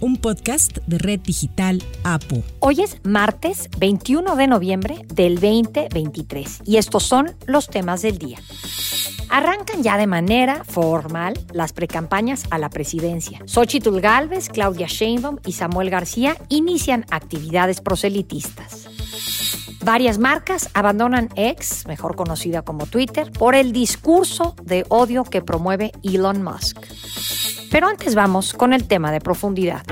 un podcast de Red Digital APO. Hoy es martes 21 de noviembre del 2023 y estos son los temas del día. Arrancan ya de manera formal las precampañas a la presidencia. Xochitl Galvez, Claudia Sheinbaum y Samuel García inician actividades proselitistas. Varias marcas abandonan X, mejor conocida como Twitter, por el discurso de odio que promueve Elon Musk. Pero antes vamos con el tema de profundidad.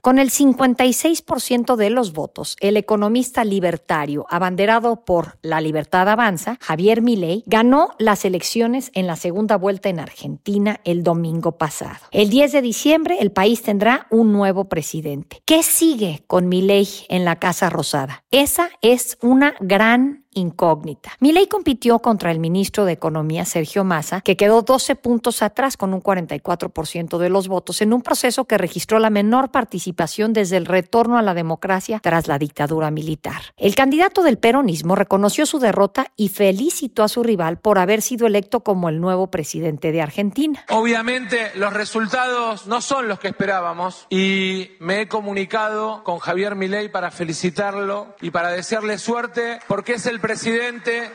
Con el 56% de los votos, el economista libertario abanderado por La Libertad Avanza, Javier Milei, ganó las elecciones en la segunda vuelta en Argentina el domingo pasado. El 10 de diciembre el país tendrá un nuevo presidente. ¿Qué sigue con Milei en la Casa Rosada? Esa es una gran incógnita. Milei compitió contra el ministro de Economía Sergio Massa, que quedó 12 puntos atrás con un 44% de los votos en un proceso que registró la menor participación desde el retorno a la democracia tras la dictadura militar. El candidato del peronismo reconoció su derrota y felicitó a su rival por haber sido electo como el nuevo presidente de Argentina. Obviamente los resultados no son los que esperábamos y me he comunicado con Javier Milei para felicitarlo y para desearle suerte porque es el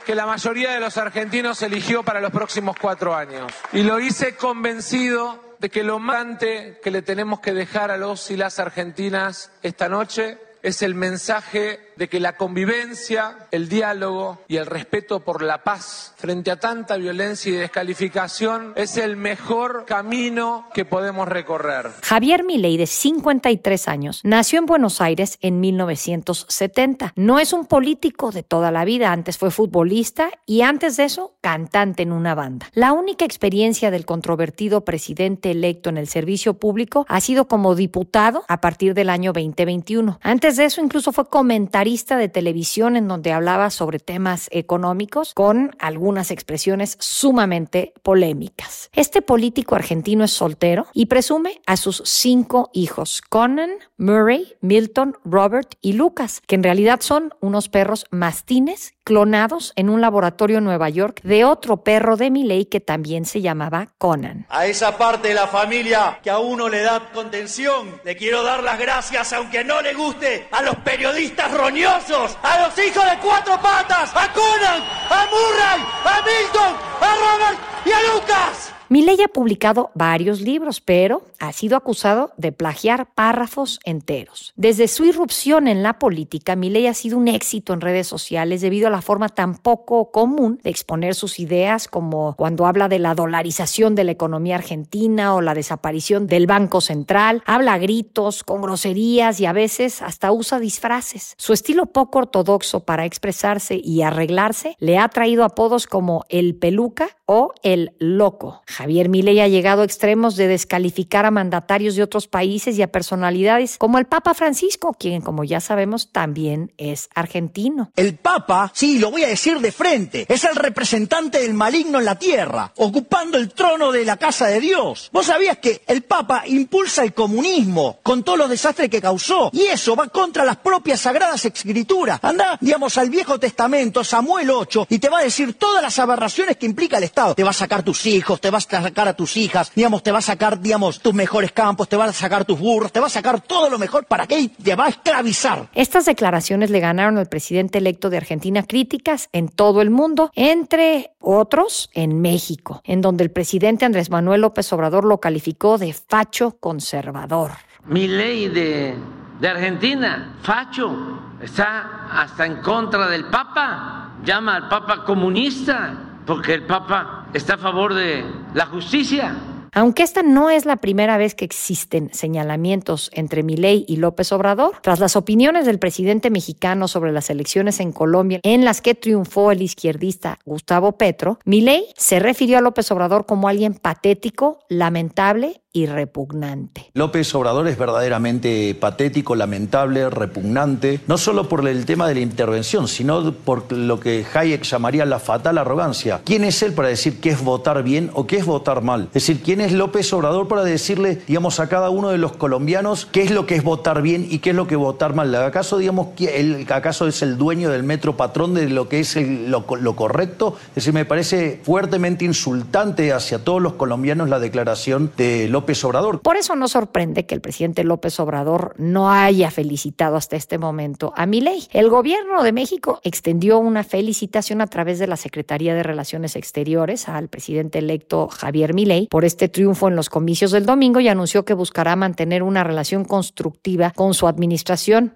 que la mayoría de los argentinos eligió para los próximos cuatro años. Y lo hice convencido de que lo más que le tenemos que dejar a los y las argentinas esta noche es el mensaje de que la convivencia, el diálogo y el respeto por la paz frente a tanta violencia y descalificación es el mejor camino que podemos recorrer. Javier Milei, de 53 años, nació en Buenos Aires en 1970. No es un político de toda la vida, antes fue futbolista y antes de eso, cantante en una banda. La única experiencia del controvertido presidente electo en el servicio público ha sido como diputado a partir del año 2021. Antes de eso, incluso fue comentarista de televisión en donde hablaba sobre temas económicos con algunas expresiones sumamente polémicas. Este político argentino es soltero y presume a sus cinco hijos, Conan, Murray, Milton, Robert y Lucas, que en realidad son unos perros mastines clonados en un laboratorio en Nueva York de otro perro de Milley que también se llamaba Conan. A esa parte de la familia que a uno le da contención, le quiero dar las gracias, aunque no le guste, a los periodistas a los hijos de cuatro patas, a Conan, a Murray, a Milton, a Robert y a Lucas. Milley ha publicado varios libros, pero ha sido acusado de plagiar párrafos enteros. Desde su irrupción en la política, Milley ha sido un éxito en redes sociales debido a la forma tan poco común de exponer sus ideas, como cuando habla de la dolarización de la economía argentina o la desaparición del Banco Central. Habla a gritos, con groserías y a veces hasta usa disfraces. Su estilo poco ortodoxo para expresarse y arreglarse le ha traído apodos como el peluca o el loco. Javier Milei ha llegado a extremos de descalificar a mandatarios de otros países y a personalidades como el Papa Francisco, quien, como ya sabemos, también es argentino. El Papa, sí, lo voy a decir de frente, es el representante del maligno en la tierra, ocupando el trono de la casa de Dios. ¿Vos sabías que el Papa impulsa el comunismo con todos los desastres que causó? Y eso va contra las propias sagradas escrituras. Anda, digamos, al Viejo Testamento, Samuel 8, y te va a decir todas las aberraciones que implica el Estado. Te va a sacar tus hijos, te vas a sacar a tus hijas, digamos, te va a sacar, digamos, tus mejores campos, te va a sacar tus burros, te va a sacar todo lo mejor para que te va a esclavizar. Estas declaraciones le ganaron al presidente electo de Argentina críticas en todo el mundo, entre otros en México, en donde el presidente Andrés Manuel López Obrador lo calificó de facho conservador. Mi ley de, de Argentina, facho, está hasta en contra del Papa, llama al Papa comunista porque el Papa está a favor de la justicia. Aunque esta no es la primera vez que existen señalamientos entre Milei y López Obrador, tras las opiniones del presidente mexicano sobre las elecciones en Colombia, en las que triunfó el izquierdista Gustavo Petro, Milei se refirió a López Obrador como alguien patético, lamentable y repugnante. López Obrador es verdaderamente patético, lamentable, repugnante, no solo por el tema de la intervención, sino por lo que Hayek llamaría la fatal arrogancia. ¿Quién es él para decir qué es votar bien o qué es votar mal? Es decir, ¿quién es López Obrador para decirle, digamos, a cada uno de los colombianos qué es lo que es votar bien y qué es lo que es votar mal? ¿Acaso, digamos, él, acaso es el dueño del metro patrón de lo que es lo, lo correcto? Es decir, me parece fuertemente insultante hacia todos los colombianos la declaración de López Obrador. Por eso no sorprende que el presidente López Obrador no haya felicitado hasta este momento a Milei. El gobierno de México extendió una felicitación a través de la Secretaría de Relaciones Exteriores al presidente electo Javier Milei por este triunfo en los comicios del domingo y anunció que buscará mantener una relación constructiva con su administración.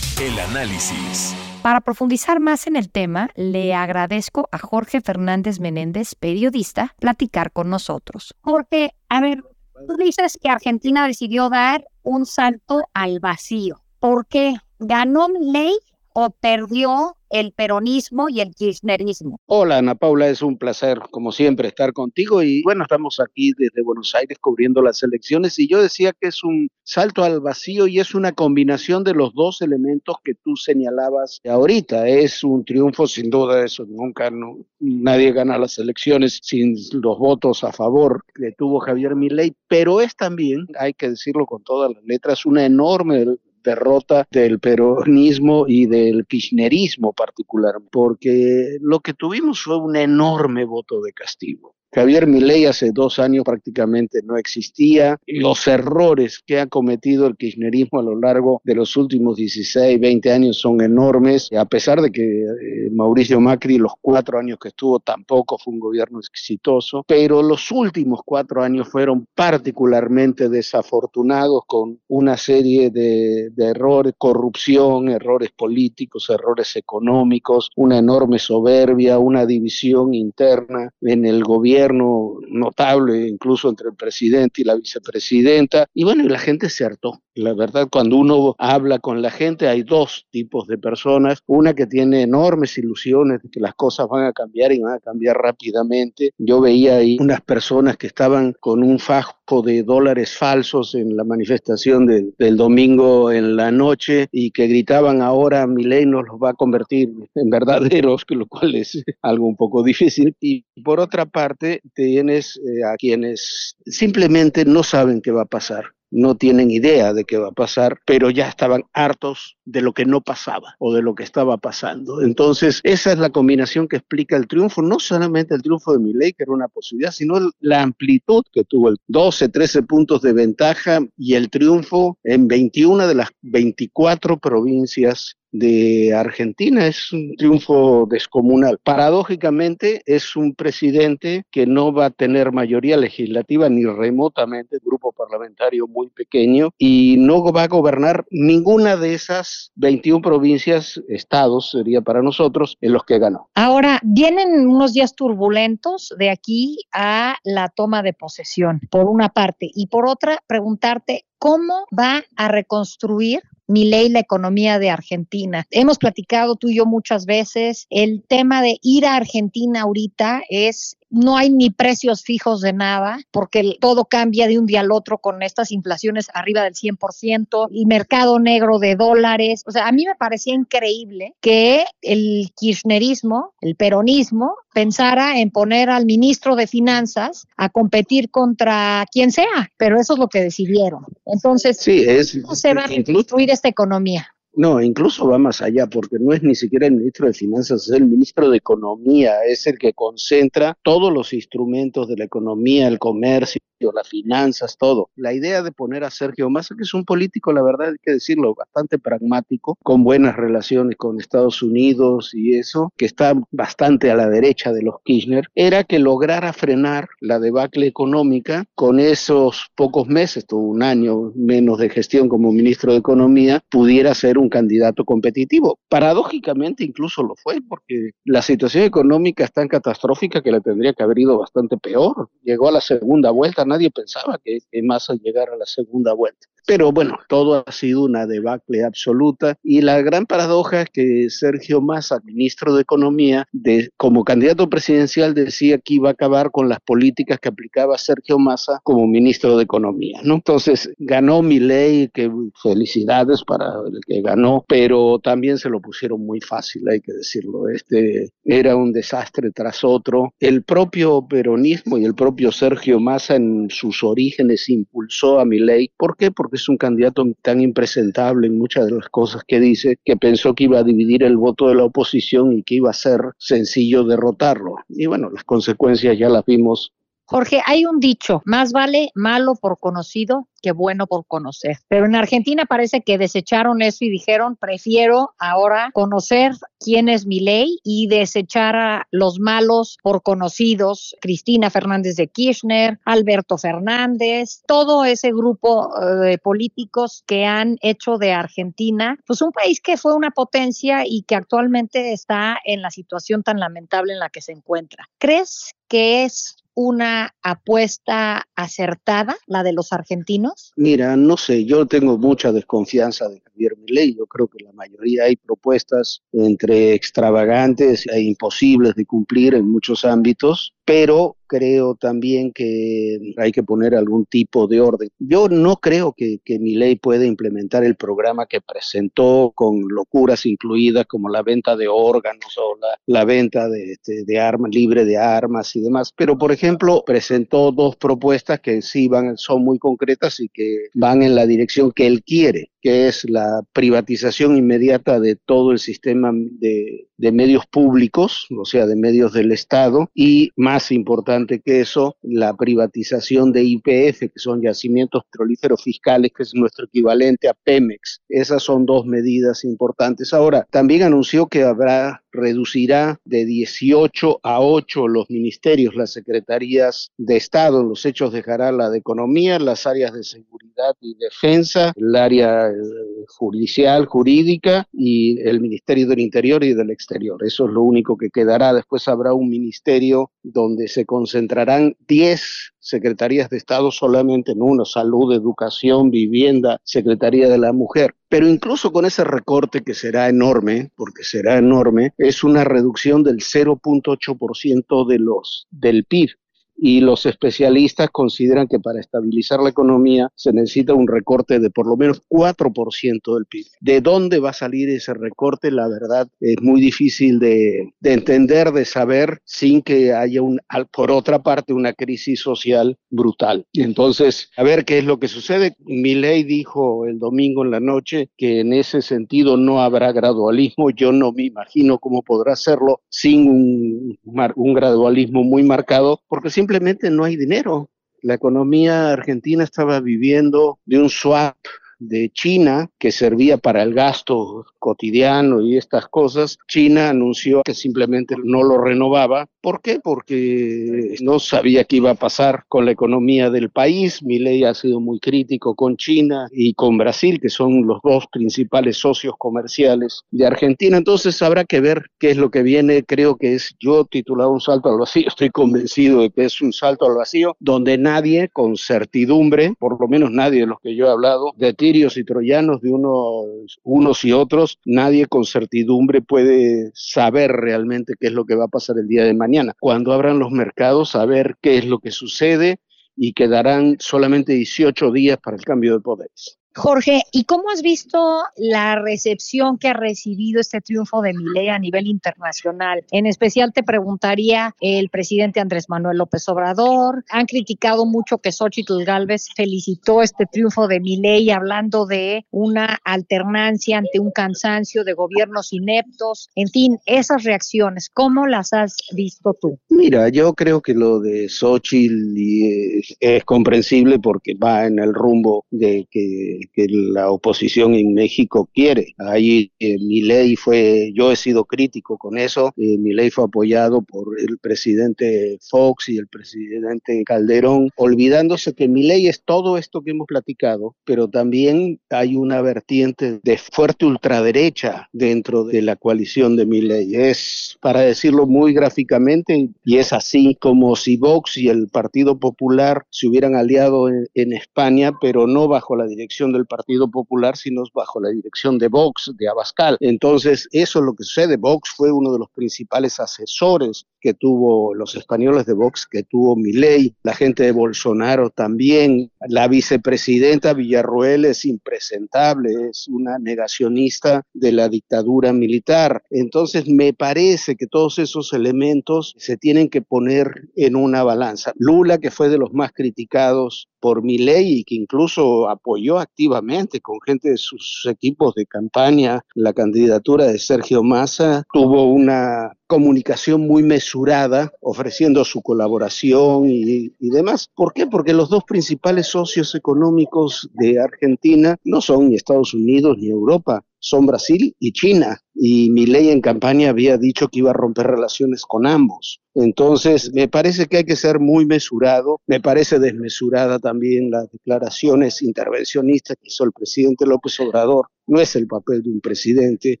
El análisis. Para profundizar más en el tema, le agradezco a Jorge Fernández Menéndez, periodista, platicar con nosotros. Jorge, a ver, Tú dices que Argentina decidió dar un salto al vacío. ¿Por qué? ¿Ganó ley o perdió el peronismo y el kirchnerismo. Hola Ana Paula, es un placer como siempre estar contigo y bueno, estamos aquí desde Buenos Aires cubriendo las elecciones y yo decía que es un salto al vacío y es una combinación de los dos elementos que tú señalabas ahorita. Es un triunfo sin duda, eso nunca, no, nadie gana las elecciones sin los votos a favor que tuvo Javier Milei, pero es también, hay que decirlo con todas las letras, una enorme derrota del peronismo y del kirchnerismo particular, porque lo que tuvimos fue un enorme voto de castigo. Javier Milei hace dos años prácticamente no existía. Los errores que ha cometido el kirchnerismo a lo largo de los últimos 16, 20 años son enormes, a pesar de que eh, Mauricio Macri los cuatro años que estuvo tampoco fue un gobierno exitoso, pero los últimos cuatro años fueron particularmente desafortunados con una serie de, de errores, corrupción, errores políticos, errores económicos, una enorme soberbia, una división interna en el gobierno notable, incluso entre el presidente y la vicepresidenta. Y bueno, y la gente se hartó. La verdad, cuando uno habla con la gente, hay dos tipos de personas. Una que tiene enormes ilusiones de que las cosas van a cambiar y van a cambiar rápidamente. Yo veía ahí unas personas que estaban con un fajo de dólares falsos en la manifestación del domingo en la noche y que gritaban ahora mi ley nos los va a convertir en verdaderos, lo cual es algo un poco difícil. Y por otra parte, tienes eh, a quienes simplemente no saben qué va a pasar no tienen idea de qué va a pasar, pero ya estaban hartos de lo que no pasaba o de lo que estaba pasando. Entonces, esa es la combinación que explica el triunfo, no solamente el triunfo de Milei, que era una posibilidad, sino la amplitud que tuvo, el 12, 13 puntos de ventaja y el triunfo en 21 de las 24 provincias de Argentina. Es un triunfo descomunal. Paradójicamente, es un presidente que no va a tener mayoría legislativa ni remotamente, grupo parlamentario muy pequeño, y no va a gobernar ninguna de esas 21 provincias, estados sería para nosotros, en los que ganó. Ahora, vienen unos días turbulentos de aquí a la toma de posesión, por una parte, y por otra, preguntarte cómo va a reconstruir mi ley, la economía de Argentina. Hemos platicado tú y yo muchas veces, el tema de ir a Argentina ahorita es no hay ni precios fijos de nada, porque todo cambia de un día al otro con estas inflaciones arriba del 100%, y mercado negro de dólares. O sea, a mí me parecía increíble que el kirchnerismo, el peronismo, pensara en poner al ministro de Finanzas a competir contra quien sea, pero eso es lo que decidieron. Entonces, sí, es, ¿cómo se va a construir esta economía? No, incluso va más allá, porque no es ni siquiera el ministro de Finanzas, es el ministro de Economía, es el que concentra todos los instrumentos de la economía, el comercio, las finanzas, todo. La idea de poner a Sergio Massa, que es un político, la verdad hay que decirlo, bastante pragmático, con buenas relaciones con Estados Unidos y eso, que está bastante a la derecha de los Kirchner, era que lograra frenar la debacle económica con esos pocos meses, todo un año menos de gestión como ministro de Economía, pudiera ser un candidato competitivo. Paradójicamente incluso lo fue, porque la situación económica es tan catastrófica que le tendría que haber ido bastante peor. Llegó a la segunda vuelta, nadie pensaba que, que Massa llegara a la segunda vuelta. Pero bueno, todo ha sido una debacle absoluta y la gran paradoja es que Sergio Massa, ministro de Economía, de, como candidato presidencial decía que iba a acabar con las políticas que aplicaba Sergio Massa como ministro de Economía, ¿no? Entonces ganó mi ley, que felicidades para el que ganó, pero también se lo pusieron muy fácil, hay que decirlo. Este era un desastre tras otro. El propio peronismo y el propio Sergio Massa en sus orígenes impulsó a mi ley. ¿Por qué? Porque es un candidato tan impresentable en muchas de las cosas que dice que pensó que iba a dividir el voto de la oposición y que iba a ser sencillo derrotarlo. Y bueno, las consecuencias ya las vimos Jorge, hay un dicho, más vale malo por conocido que bueno por conocer. Pero en Argentina parece que desecharon eso y dijeron, prefiero ahora conocer quién es mi ley y desechar a los malos por conocidos, Cristina Fernández de Kirchner, Alberto Fernández, todo ese grupo eh, de políticos que han hecho de Argentina pues un país que fue una potencia y que actualmente está en la situación tan lamentable en la que se encuentra. ¿Crees que es una apuesta acertada, la de los argentinos? Mira, no sé, yo tengo mucha desconfianza de Javier Milei. Yo creo que la mayoría hay propuestas entre extravagantes e imposibles de cumplir en muchos ámbitos, pero creo también que hay que poner algún tipo de orden. Yo no creo que, mi ley pueda implementar el programa que presentó con locuras incluidas como la venta de órganos o la, venta de, este, de armas, libre de armas y demás. Pero, por ejemplo, presentó dos propuestas que sí van, son muy concretas y que van en la dirección que él quiere que es la privatización inmediata de todo el sistema de, medios públicos, o sea, de medios del Estado, y más importante que eso, la privatización de IPF, que son yacimientos petrolíferos fiscales, que es nuestro equivalente a Pemex. Esas son dos medidas importantes. Ahora, también anunció que habrá reducirá de 18 a 8 los ministerios, las secretarías de Estado. los hechos dejará la de Economía, las áreas de seguridad y defensa, el área eh, judicial, jurídica y el Ministerio del Interior y del Exterior. Eso es lo único que quedará. Después habrá un ministerio donde se concentrarán 10 secretarías de Estado solamente en uno, salud, educación, vivienda, Secretaría de la Mujer. Pero incluso con ese recorte que será enorme, porque será enorme, es una reducción del 0.8% de los del PIB y los especialistas consideran que para estabilizar la economía se necesita un recorte de por lo menos 4% del PIB. ¿De dónde va a salir ese recorte? La verdad es muy difícil de, de entender, de saber, sin que haya, un, por otra parte, una crisis social brutal. Entonces, a ver qué es lo que sucede. Milei dijo el domingo en la noche que en ese sentido no habrá gradualismo. Yo no me imagino cómo podrá hacerlo sin un, un gradualismo muy marcado, porque siempre simplemente no hay dinero. La economía argentina estaba viviendo de un swap de China que servía para el gasto cotidiano y estas cosas, China anunció que simplemente no lo renovaba. ¿Por qué? Porque no sabía qué iba a pasar con la economía del país. Milei ha sido muy crítico con China y con Brasil, que son los dos principales socios comerciales de Argentina. Entonces habrá que ver qué es lo que viene. Creo que es yo titulado Un salto al vacío. Estoy convencido de que es un salto al vacío donde nadie con certidumbre, por lo menos nadie de los que yo he hablado, de tirios y troyanos de unos, unos y otros, nadie con certidumbre puede saber realmente qué es lo que va a pasar el día de mañana. Cuando abran los mercados, saber qué es lo que sucede y quedarán solamente 18 días para el cambio de poderes. Jorge, ¿y cómo has visto la recepción que ha recibido este triunfo de Milei a nivel internacional? En especial te preguntaría el presidente Andrés Manuel López Obrador. Han criticado mucho que Xochitl Galvez felicitó este triunfo de Milei hablando de una alternancia ante un cansancio de gobiernos ineptos. En fin, esas reacciones, ¿cómo las has visto tú? Mira, yo creo que lo de Xochitl es, es comprensible porque va en el rumbo de que que la oposición en México quiere. Ahí eh, mi ley fue, yo he sido crítico con eso, eh, mi ley fue apoyado por el presidente Fox y el presidente Calderón, olvidándose que mi ley es todo esto que hemos platicado, pero también hay una vertiente de fuerte ultraderecha dentro de la coalición de mi ley. Es, para decirlo muy gráficamente, y es así como si Vox y el Partido Popular se hubieran aliado en, en España, pero no bajo la dirección del Partido Popular, sino bajo la dirección de Vox, de Abascal. Entonces, eso es lo que sucede. Vox fue uno de los principales asesores que tuvo los españoles de Vox, que tuvo Milei, la gente de Bolsonaro también. La vicepresidenta Villarroel es impresentable, es una negacionista de la dictadura militar. Entonces, me parece que todos esos elementos se tienen que poner en una balanza. Lula, que fue de los más criticados por Milei y que incluso apoyó activamente con gente de sus equipos de campaña la candidatura de Sergio Massa, tuvo una comunicación muy mesurada, ofreciendo su colaboración y, y, demás. ¿Por qué? Porque los dos principales socios económicos de Argentina no son ni Estados Unidos ni Europa, son Brasil y China. Y mi ley en campaña había dicho que iba a romper relaciones con ambos. Entonces, me parece que hay que ser muy mesurado. Me parece desmesurada también las declaraciones intervencionistas que hizo el presidente López Obrador. No es el papel de un presidente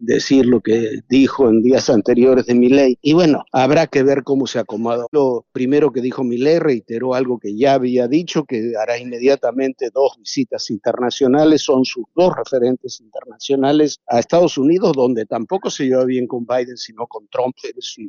decir lo que dijo en días anteriores de mi ley. Y bueno, habrá que ver cómo se acomoda. Lo primero que dijo mi ley reiteró algo que ya había dicho, que hará inmediatamente dos visitas internacionales. Son sus dos referentes internacionales a Estados Unidos, donde tampoco se lleva bien con Biden, sino con Trump,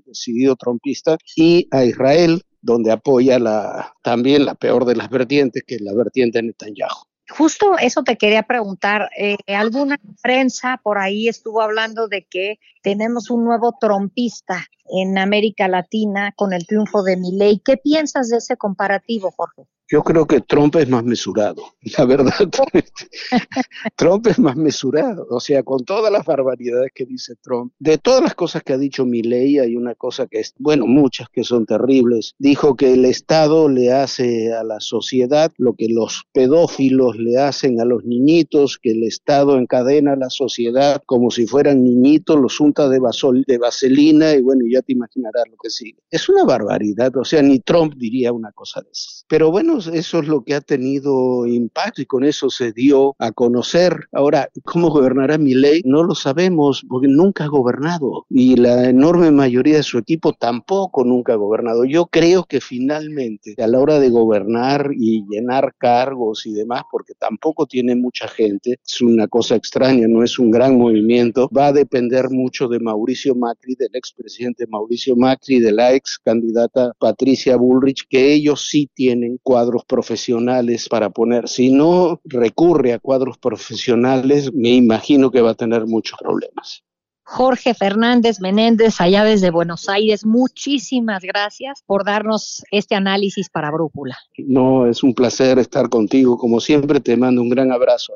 decidido trumpista, y a Israel, donde apoya la, también la peor de las vertientes, que es la vertiente Netanyahu. Justo eso te quería preguntar. Eh, alguna prensa por ahí estuvo hablando de que tenemos un nuevo trompista en América Latina con el triunfo de Milei. ¿Qué piensas de ese comparativo, Jorge? Yo creo que Trump es más mesurado, la verdad. Trump es más mesurado, o sea, con todas las barbaridades que dice Trump, de todas las cosas que ha dicho Milley, hay una cosa que es, bueno, muchas que son terribles. Dijo que el Estado le hace a la sociedad lo que los pedófilos le hacen a los niñitos, que el Estado encadena a la sociedad como si fueran niñitos, los unta de, de vaselina y bueno, ya te imaginarás lo que sigue. Es una barbaridad, o sea, ni Trump diría una cosa de esas. Pero bueno, eso es lo que ha tenido impacto y con eso se dio a conocer. Ahora, ¿cómo gobernará mi ley? No lo sabemos porque nunca ha gobernado y la enorme mayoría de su equipo tampoco nunca ha gobernado. Yo creo que finalmente a la hora de gobernar y llenar cargos y demás, porque tampoco tiene mucha gente, es una cosa extraña, no es un gran movimiento, va a depender mucho de Mauricio Macri, del expresidente Mauricio Macri, de la ex candidata Patricia Bullrich, que ellos sí tienen cuadros cuadros profesionales para poner. Si no recurre a cuadros profesionales, me imagino que va a tener muchos problemas. Jorge Fernández Menéndez, allá desde Buenos Aires, muchísimas gracias por darnos este análisis para Brújula. No, es un placer estar contigo. Como siempre, te mando un gran abrazo.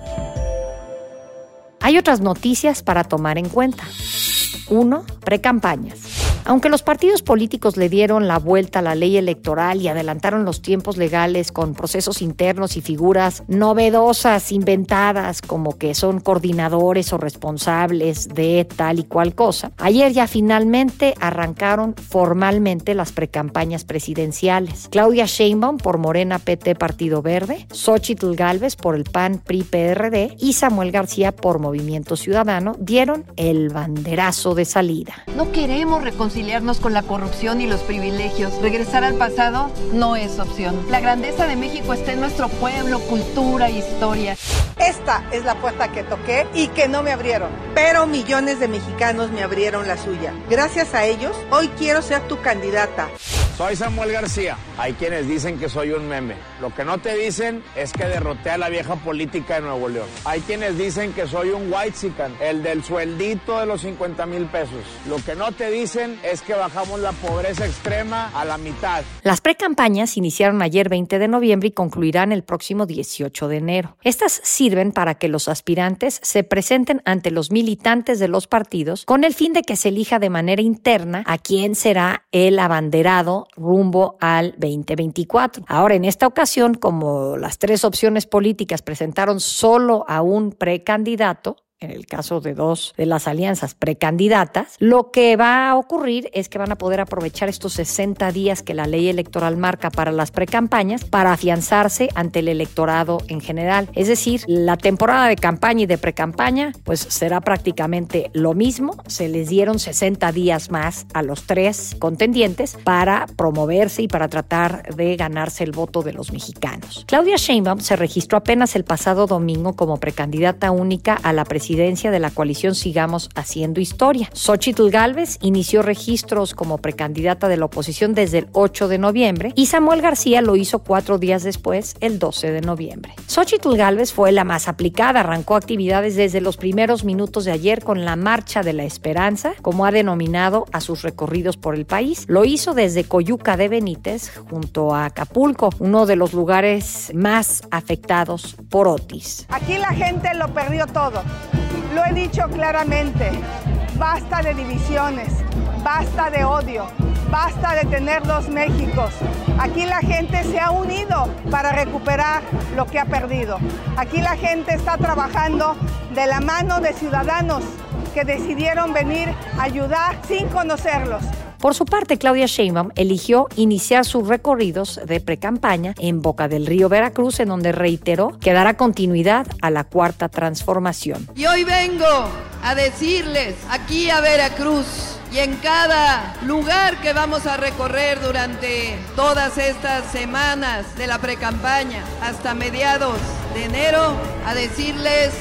Hay otras noticias para tomar en cuenta. 1. Precampañas. Aunque los partidos políticos le dieron la vuelta a la ley electoral y adelantaron los tiempos legales con procesos internos y figuras novedosas, inventadas, como que son coordinadores o responsables de tal y cual cosa, ayer ya finalmente arrancaron formalmente las precampañas presidenciales. Claudia Sheinbaum por Morena PT Partido Verde, Xochitl Galvez por el PAN PRI PRD y Samuel García por Movimiento Ciudadano dieron el banderazo de salida. No queremos reconciliarnos con la corrupción y los privilegios. Regresar al pasado no es opción. La grandeza de México está en nuestro pueblo, cultura, historia. Esta es la puerta que toqué y que no me abrieron, pero millones de mexicanos me abrieron la suya. Gracias a ellos, hoy quiero ser tu candidata. Soy Samuel García. Hay quienes dicen que soy un meme. Lo que no te dicen es que derroté a la vieja política de Nuevo León. Hay quienes dicen que soy un white el del sueldito de los 50 mil pesos. Lo que no te dicen es que bajamos la pobreza extrema a la mitad. Las precampañas iniciaron ayer 20 de noviembre y concluirán el próximo 18 de enero. Estas sirven para que los aspirantes se presenten ante los militantes de los partidos con el fin de que se elija de manera interna a quién será el abanderado rumbo al 2024. Ahora, en esta ocasión, como las tres opciones políticas presentaron solo a un precandidato, en el caso de dos de las alianzas precandidatas, lo que va a ocurrir es que van a poder aprovechar estos 60 días que la ley electoral marca para las precampañas para afianzarse ante el electorado en general. Es decir, la temporada de campaña y de precampaña pues será prácticamente lo mismo. Se les dieron 60 días más a los tres contendientes para promoverse y para tratar de ganarse el voto de los mexicanos. Claudia Sheinbaum se registró apenas el pasado domingo como precandidata única a la presidencia de la coalición Sigamos Haciendo Historia. Xochitl Galvez inició registros como precandidata de la oposición desde el 8 de noviembre y Samuel García lo hizo cuatro días después, el 12 de noviembre. Xochitl Galvez fue la más aplicada, arrancó actividades desde los primeros minutos de ayer con la Marcha de la Esperanza, como ha denominado a sus recorridos por el país. Lo hizo desde Coyuca de Benítez junto a Acapulco, uno de los lugares más afectados por Otis. Aquí la gente lo perdió todo. Lo he dicho claramente, basta de divisiones, basta de odio, basta de tener dos Méxicos. Aquí la gente se ha unido para recuperar lo que ha perdido. Aquí la gente está trabajando de la mano de ciudadanos que decidieron venir a ayudar sin conocerlos. Por su parte, Claudia Sheinbaum eligió iniciar sus recorridos de precampaña en Boca del Río Veracruz, en donde reiteró que dará continuidad a la cuarta transformación. Y hoy vengo a decirles aquí a Veracruz y en cada lugar que vamos a recorrer durante todas estas semanas de la precampaña hasta mediados de enero, a decirles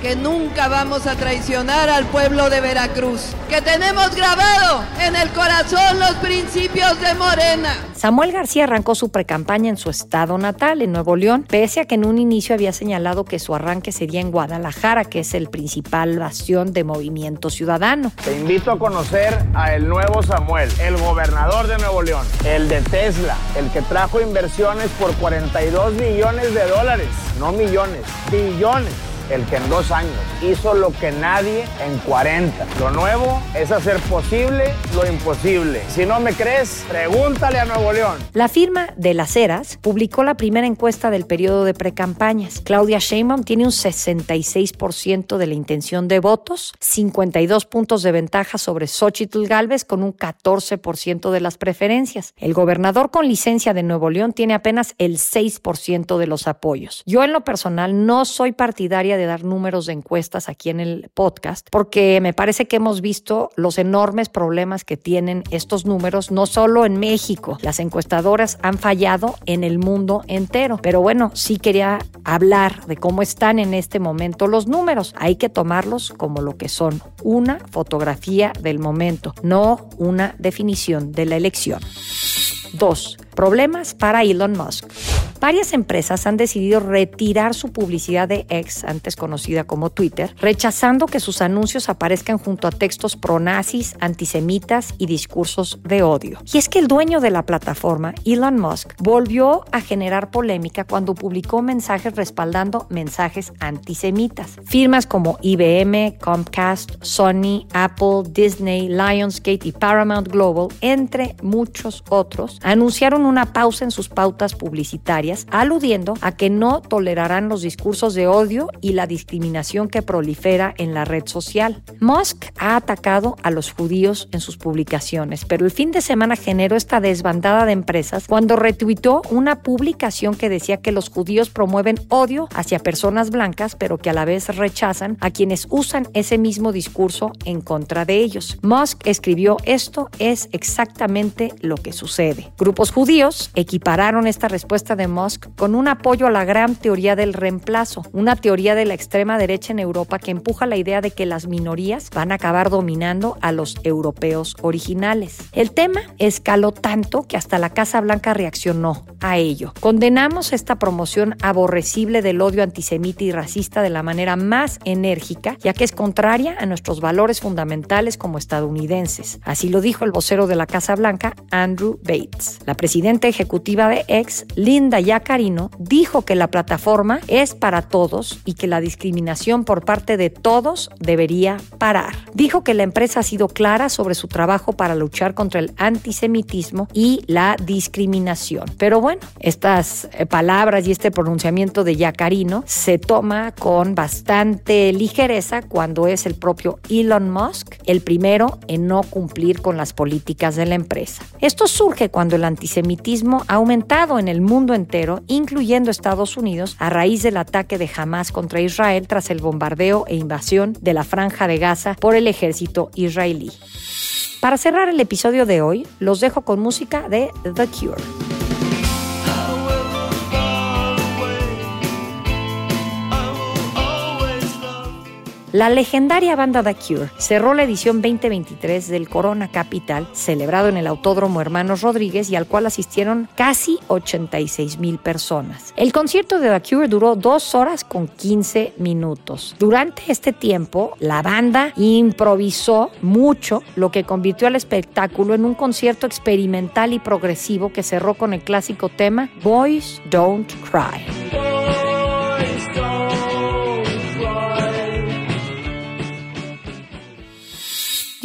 que nunca vamos a traicionar al pueblo de Veracruz, que tenemos grabado en el corazón los principios de Morena. Samuel García arrancó su precampaña en su estado natal, en Nuevo León, pese a que en un inicio había señalado que su arranque sería en Guadalajara, que es el principal bastión de Movimiento Ciudadano. Te invito a conocer a el nuevo Samuel, el gobernador de Nuevo León, el de Tesla, el que trajo inversiones por 42 millones de dólares, no millones, billones el que en dos años hizo lo que nadie en 40. Lo nuevo es hacer posible lo imposible. Si no me crees, pregúntale a Nuevo León. La firma de Las Heras publicó la primera encuesta del periodo de precampañas. Claudia Sheinbaum tiene un 66% de la intención de votos, 52 puntos de ventaja sobre Xochitl Galvez con un 14% de las preferencias. El gobernador con licencia de Nuevo León tiene apenas el 6% de los apoyos. Yo en lo personal no soy partidaria de dar números de encuestas aquí en el podcast, porque me parece que hemos visto los enormes problemas que tienen estos números, no solo en México. Las encuestadoras han fallado en el mundo entero. Pero bueno, sí quería hablar de cómo están en este momento los números. Hay que tomarlos como lo que son, una fotografía del momento, no una definición de la elección. 2. Problemas para Elon Musk. Varias empresas han decidido retirar su publicidad de X, antes conocida como Twitter, rechazando que sus anuncios aparezcan junto a textos pronazis, antisemitas y discursos de odio. Y es que el dueño de la plataforma, Elon Musk, volvió a generar polémica cuando publicó mensajes respaldando mensajes antisemitas. Firmas como IBM, Comcast, Sony, Apple, Disney, Lionsgate y Paramount Global, entre muchos otros, anunciaron una pausa en sus pautas publicitarias, aludiendo a que no tolerarán los discursos de odio y la discriminación que prolifera en la red social. Musk ha atacado a los judíos en sus publicaciones, pero el fin de semana generó esta desbandada de empresas cuando retuitó una publicación que decía que los judíos promueven odio hacia personas blancas, pero que a la vez rechazan a quienes usan ese mismo discurso en contra de ellos. Musk escribió esto es exactamente lo que sucede. Grupos judíos equipararon esta respuesta de Musk con un apoyo a la gran teoría del reemplazo, una teoría de la extrema derecha en Europa que empuja la idea de que las minorías van a acabar dominando a los europeos originales. El tema escaló tanto que hasta la Casa Blanca reaccionó a ello. Condenamos esta promoción aborrecible del odio antisemita y racista de la manera más enérgica, ya que es contraria a nuestros valores fundamentales como estadounidenses. Así lo dijo el vocero de la Casa Blanca, Andrew Bates. La presidenta ejecutiva de X, Linda Yacarino, dijo que la plataforma es para todos y que la discriminación por parte de todos debería parar. Dijo que la empresa ha sido clara sobre su trabajo para luchar contra el antisemitismo y la discriminación. Pero bueno, estas eh, palabras y este pronunciamiento de Yacarino se toma con bastante ligereza cuando es el propio Elon Musk el primero en no cumplir con las políticas de la empresa. Esto surge cuando el antisemitismo ha aumentado en el mundo entero, incluyendo Estados Unidos, a raíz del ataque de Hamas contra Israel tras el bombardeo e invasión de la franja de Gaza por el ejército israelí. Para cerrar el episodio de hoy, los dejo con música de The Cure. La legendaria banda The Cure cerró la edición 2023 del Corona Capital, celebrado en el Autódromo Hermanos Rodríguez y al cual asistieron casi 86 mil personas. El concierto de The Cure duró dos horas con 15 minutos. Durante este tiempo, la banda improvisó mucho, lo que convirtió al espectáculo en un concierto experimental y progresivo que cerró con el clásico tema Boys Don't Cry.